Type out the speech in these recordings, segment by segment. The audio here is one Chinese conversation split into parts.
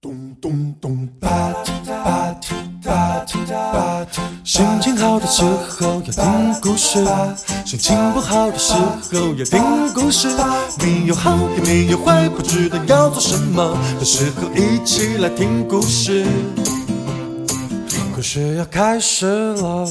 咚咚咚，吧唧吧唧吧唧吧唧。心情好的时候要听故事，心情不好的时候要听故事。没有好也没有坏，不知道要做什么的时候，一起来听故事。故事要开始了。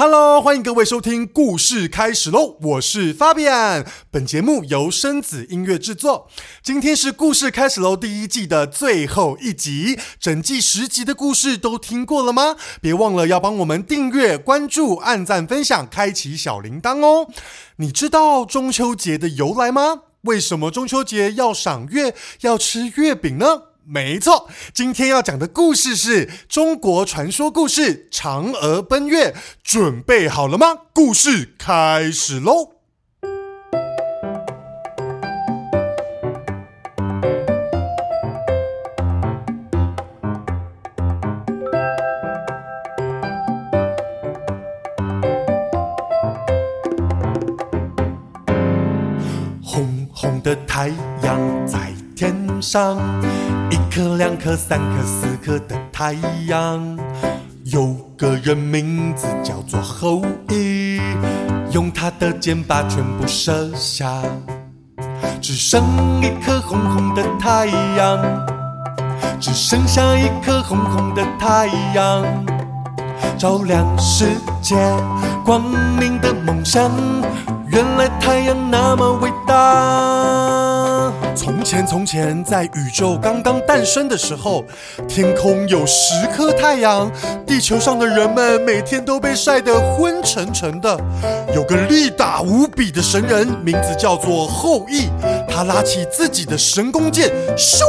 Hello，欢迎各位收听，故事开始喽！我是 Fabian，本节目由生子音乐制作。今天是故事开始喽第一季的最后一集，整季十集的故事都听过了吗？别忘了要帮我们订阅、关注、按赞、分享、开启小铃铛哦！你知道中秋节的由来吗？为什么中秋节要赏月、要吃月饼呢？没错，今天要讲的故事是中国传说故事《嫦娥奔月》，准备好了吗？故事开始喽！红红的太阳在天上，一颗、两颗、三颗、四颗的太阳。有个人名字叫做后羿，用他的箭把全部射下，只剩一颗红红的太阳，只剩下一颗红红的太阳，照亮世界，光明的梦想。原来太阳那么伟大。从前，从前，在宇宙刚刚诞生的时候，天空有十颗太阳，地球上的人们每天都被晒得昏沉沉的。有个力大无比的神人，名字叫做后羿，他拉起自己的神弓箭，咻，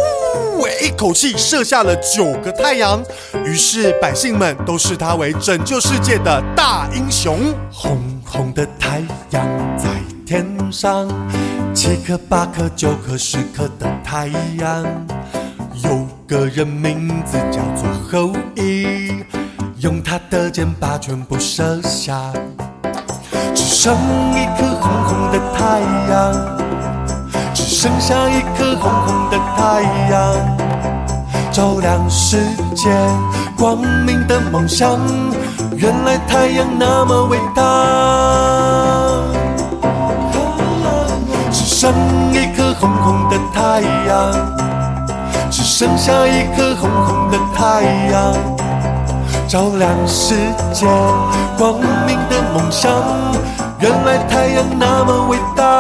一口气射下了九个太阳。于是百姓们都视他为拯救世界的大英雄。红红的太阳在天上，七颗、八颗、九颗、十颗的太阳。有个人名字叫做后羿，用他的箭把全部射下，只剩一颗红红的太阳，只剩下一颗红红的太阳，照亮世界，光明的梦想。原来太阳那么伟大，剩一颗红红的太阳，只剩下一颗红红的太阳，照亮世界，光明的梦想。原来太阳那么伟大。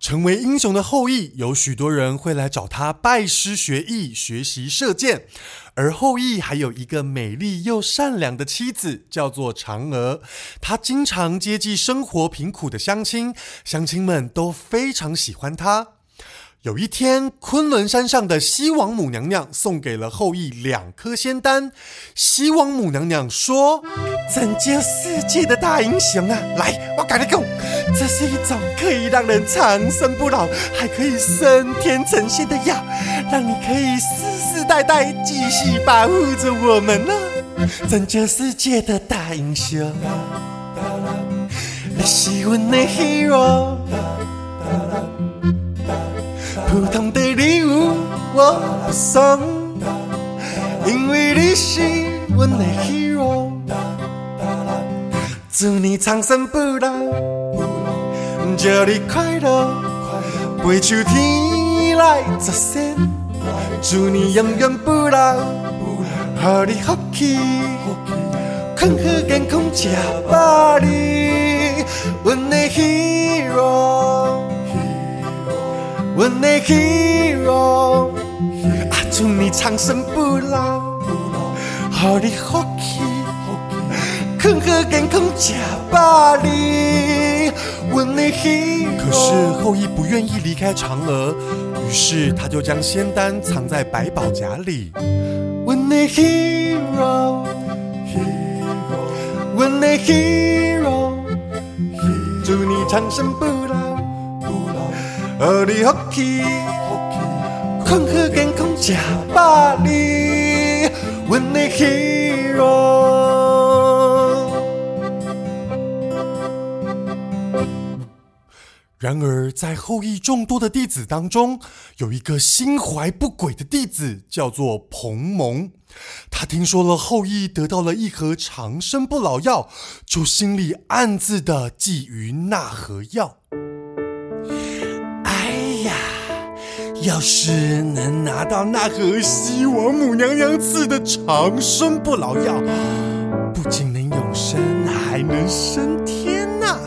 成为英雄的后裔，有许多人会来找他拜师学艺，学习射箭。而后羿还有一个美丽又善良的妻子，叫做嫦娥。她经常接济生活贫苦的乡亲，乡亲们都非常喜欢她。有一天，昆仑山上的西王母娘娘送给了后羿两颗仙丹。西王母娘娘说：“拯救世界的大英雄啊，来，我跟你讲，这是一种可以让人长生不老，还可以升天成仙的药，让你可以世世代代继续保护着我们呢。拯救世界的大英雄，你是我的 hero。”普通的礼物我不送，因为你是我的 hero。祝你长生不老，祝你快乐，飞出天来作仙。祝你永远不老，予你福气，康康健康吃饱你，阮的 hero。我的 hero，啊，祝你长生不老，予你福气，康康健康吃饱哩。我的 hero。可是后羿不愿意离开嫦娥，于是他就将仙丹藏在百宝匣里。予你福气，康康健康吃饱哩，阮的 hero。然而，在后羿众多的弟子当中，有一个心怀不轨的弟子，叫做彭蒙。他听说了后羿得到了一盒长生不老药，就心里暗自的觊觎那盒药。要是能拿到那盒西王母娘娘赐的长生不老药，不仅能永生，还能升天呐！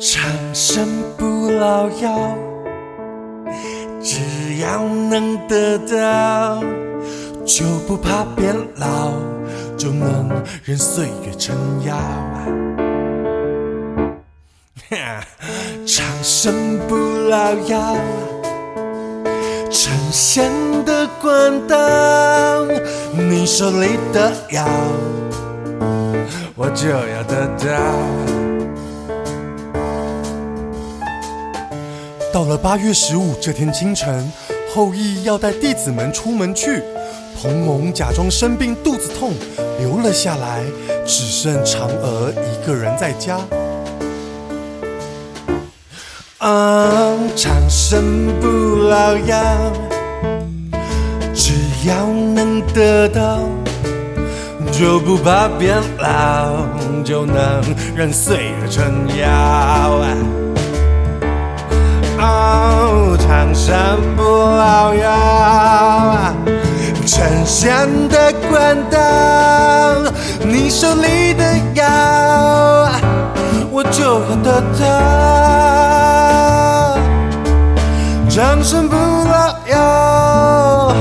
长生不老药，只要能得到，就不怕变老，就能任岁月撑腰。生不老药，成仙的管道，你手里的药，我就要得到。到了八月十五这天清晨，后羿要带弟子们出门去。彭蒙假装生病，肚子痛，留了下来，只剩嫦娥一个人在家。啊，长生不老药，只要能得到，就不怕变老，就能让岁月撑腰。长生不老药，成仙的管道，你手里的药，我就要得到。长生不老药，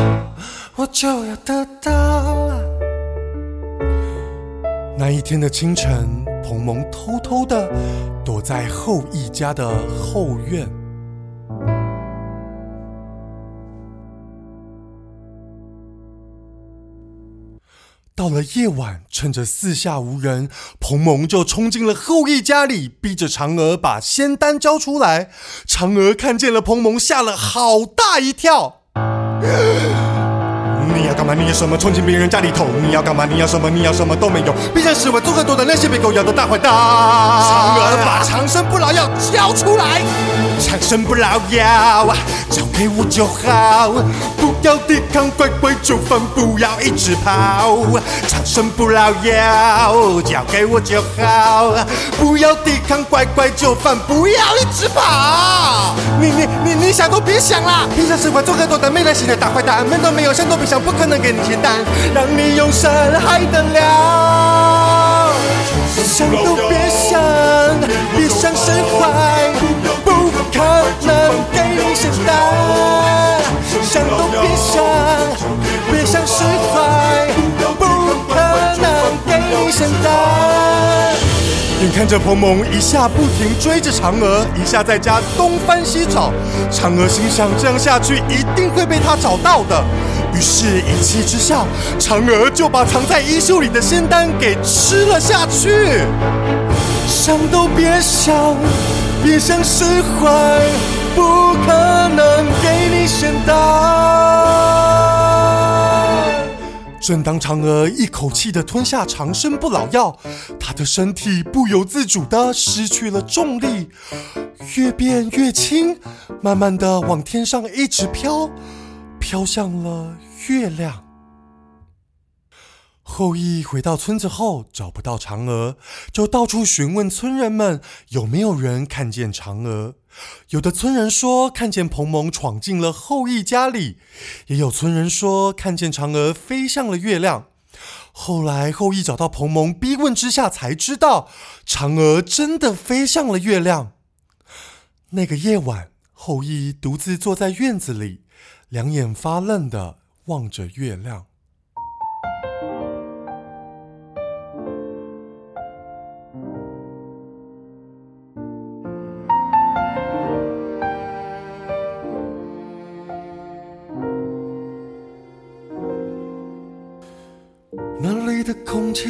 我就要得到。那一天的清晨，彭蒙偷偷的躲在后羿家的后院。到了夜晚，趁着四下无人，彭蒙就冲进了后羿家里，逼着嫦娥把仙丹交出来。嫦娥看见了彭蒙，吓了好大一跳。你要干嘛？你要什么？冲进别人家里头？你要干嘛？你要什么？你要什么都没有。闭上室外做很多的那些被狗咬的大坏蛋。嫦娥把长生不老药交出来，长生不老药交给我就好。不要抵抗，乖乖就范，不要一直跑。长生不老药，交给我就好。不要抵抗，乖乖就范，不要一直跑。你你你你想都别想啦！平常喜欢做很多的没良心的大坏蛋，门都没有，想都别想，不可能给你钱单，让你永生还得了？想都别想，别想释怀，可能给你钱单。想都别想，别想释怀，不可能给你现在。眼看着彭蒙一下不停追着嫦娥，一下在家东翻西找，嫦娥心想这样下去一定会被他找到的。于是，一气之下，嫦娥就把藏在衣袖里的仙丹给吃了下去。想都别想，别想释怀。不可能给你仙丹。正当嫦娥一口气的吞下长生不老药，她的身体不由自主的失去了重力，越变越轻，慢慢的往天上一直飘，飘向了月亮。后羿回到村子后找不到嫦娥，就到处询问村人们有没有人看见嫦娥。有的村人说看见彭蒙闯进了后羿家里，也有村人说看见嫦娥飞向了月亮。后来后羿找到彭蒙，逼问之下才知道，嫦娥真的飞向了月亮。那个夜晚，后羿独自坐在院子里，两眼发愣的望着月亮。空气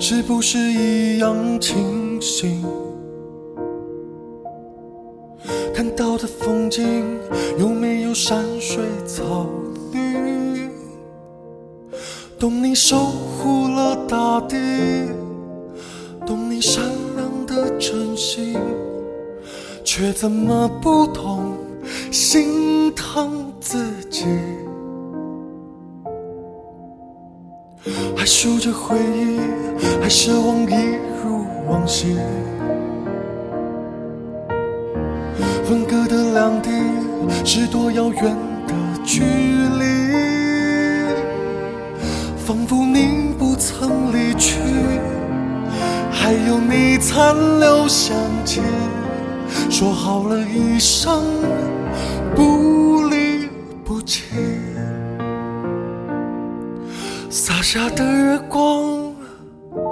是不是一样清新？看到的风景有没有山水草绿？懂你守护了大地，懂你善良的真心，却怎么不懂心疼自己？还数着回忆，还奢望一如往昔。分隔的两地，是多遥远的距离？仿佛你不曾离去，还有你残留香气。说好了一生不离不弃。洒下的月光，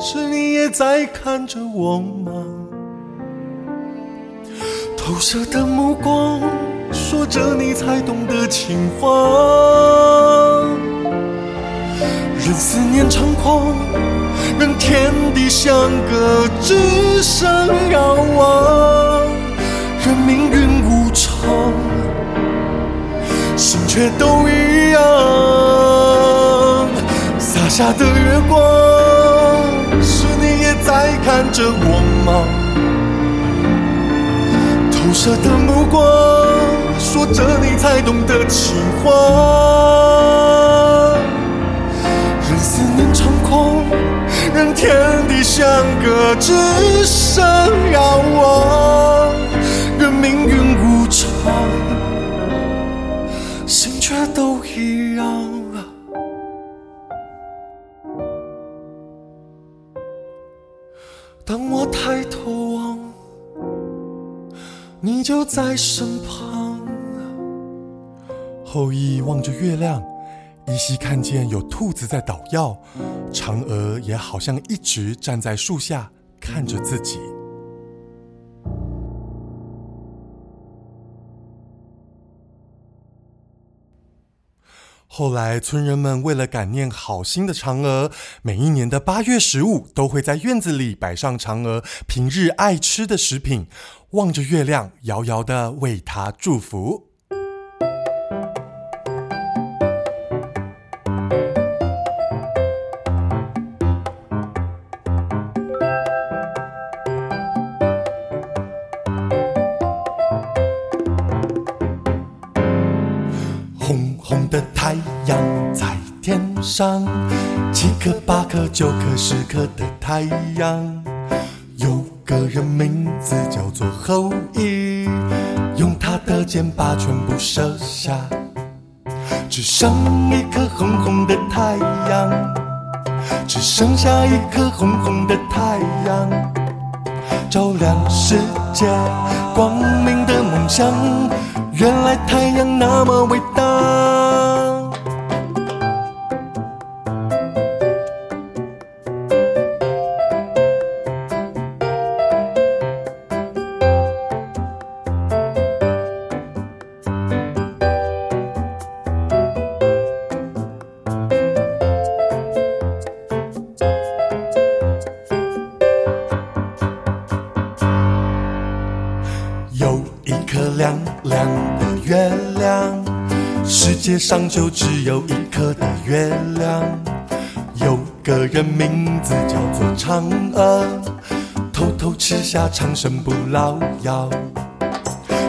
是你也在看着我吗？投射的目光，说着你才懂得情话。任思念猖狂，任天地相隔，只剩遥望。任命运无常，心却都一样。下的月光，是你也在看着我吗？投射的目光，说着你才懂得情话。任思念猖狂，任天地相隔，只剩遥望。任命运无常，心却都一样。就在身旁。后羿望着月亮，依稀看见有兔子在捣药，嫦娥也好像一直站在树下看着自己。后来，村人们为了感念好心的嫦娥，每一年的八月十五都会在院子里摆上嫦娥平日爱吃的食品。望着月亮，遥遥的为她祝福。上，七颗、八颗、九颗、十颗的太阳。有个人名字叫做后羿，用他的箭把全部射下，只剩一颗红红的太阳，只剩下一颗红红的太阳，照亮世界光明的梦想。原来太阳那么伟大。界上就只有一颗的月亮，有个人名字叫做嫦娥，偷偷吃下长生不老药，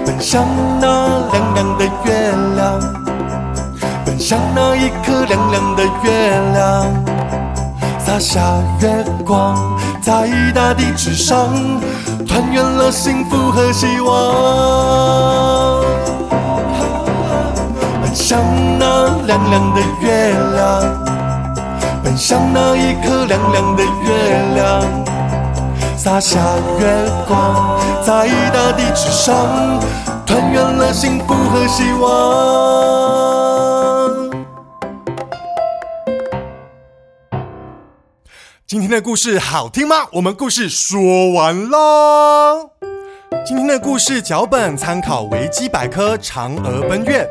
奔向那亮亮的月亮，奔向那一颗亮亮的月亮，洒下月光在大地之上，团圆了幸福和希望。奔向那亮亮的月亮，奔向那一颗亮亮的月亮，洒下月光在大地之上，团圆了幸福和希望。今天的故事好听吗？我们故事说完喽。今天的故事脚本参考维基百科《嫦娥奔月》。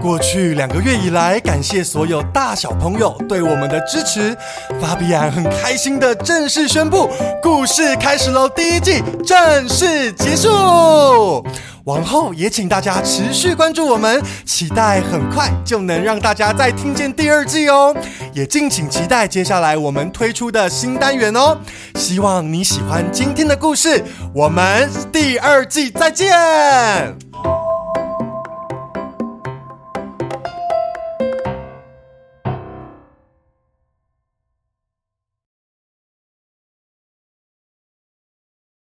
过去两个月以来，感谢所有大小朋友对我们的支持。法比安很开心的正式宣布，故事开始喽！第一季正式结束。往后也请大家持续关注我们，期待很快就能让大家再听见第二季哦。也敬请期待接下来我们推出的新单元哦。希望你喜欢今天的故事，我们第二季再见。